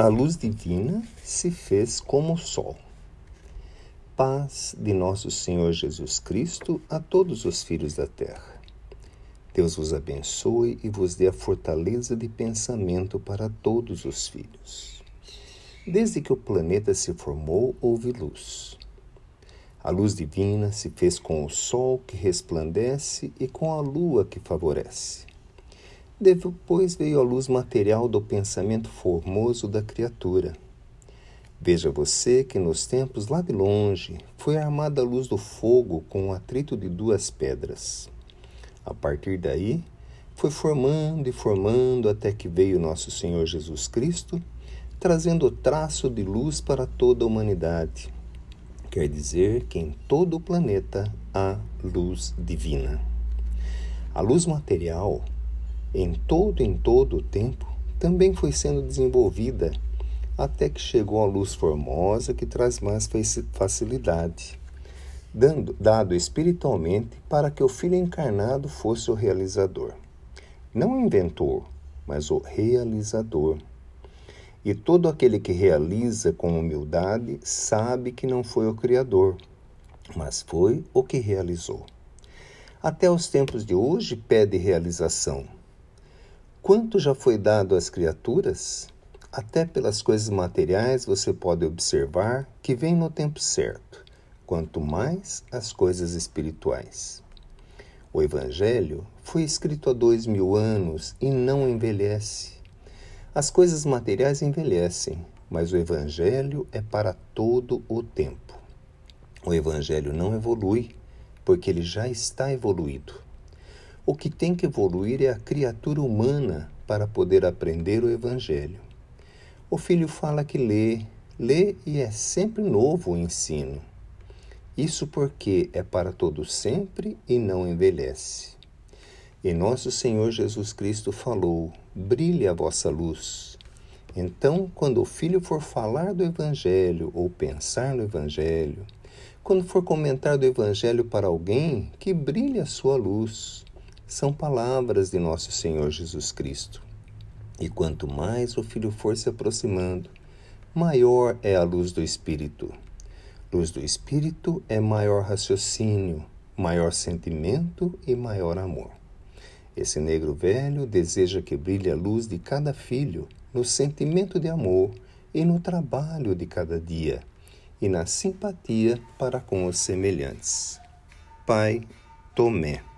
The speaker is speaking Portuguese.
A luz divina se fez como o sol. Paz de nosso Senhor Jesus Cristo a todos os filhos da terra. Deus vos abençoe e vos dê a fortaleza de pensamento para todos os filhos. Desde que o planeta se formou, houve luz. A luz divina se fez com o sol que resplandece e com a lua que favorece. Depois veio a luz material do pensamento formoso da criatura. Veja você que nos tempos lá de longe foi armada a luz do fogo com o atrito de duas pedras. A partir daí, foi formando e formando até que veio nosso Senhor Jesus Cristo, trazendo traço de luz para toda a humanidade. Quer dizer que em todo o planeta há luz divina. A luz material em todo em todo o tempo, também foi sendo desenvolvida até que chegou a luz formosa que traz mais facilidade, dando, dado espiritualmente para que o Filho encarnado fosse o realizador. Não o inventor, mas o realizador. E todo aquele que realiza com humildade sabe que não foi o Criador, mas foi o que realizou. Até os tempos de hoje pede realização Quanto já foi dado às criaturas? Até pelas coisas materiais você pode observar que vem no tempo certo, quanto mais as coisas espirituais. O Evangelho foi escrito há dois mil anos e não envelhece. As coisas materiais envelhecem, mas o Evangelho é para todo o tempo. O Evangelho não evolui, porque ele já está evoluído. O que tem que evoluir é a criatura humana para poder aprender o Evangelho. O filho fala que lê, lê e é sempre novo o ensino. Isso porque é para todo sempre e não envelhece. E nosso Senhor Jesus Cristo falou: brilhe a vossa luz. Então, quando o filho for falar do Evangelho ou pensar no Evangelho, quando for comentar do Evangelho para alguém, que brilhe a sua luz são palavras de nosso Senhor Jesus Cristo. E quanto mais o Filho for se aproximando, maior é a luz do Espírito. Luz do Espírito é maior raciocínio, maior sentimento e maior amor. Esse negro velho deseja que brilhe a luz de cada filho no sentimento de amor e no trabalho de cada dia e na simpatia para com os semelhantes. Pai Tomé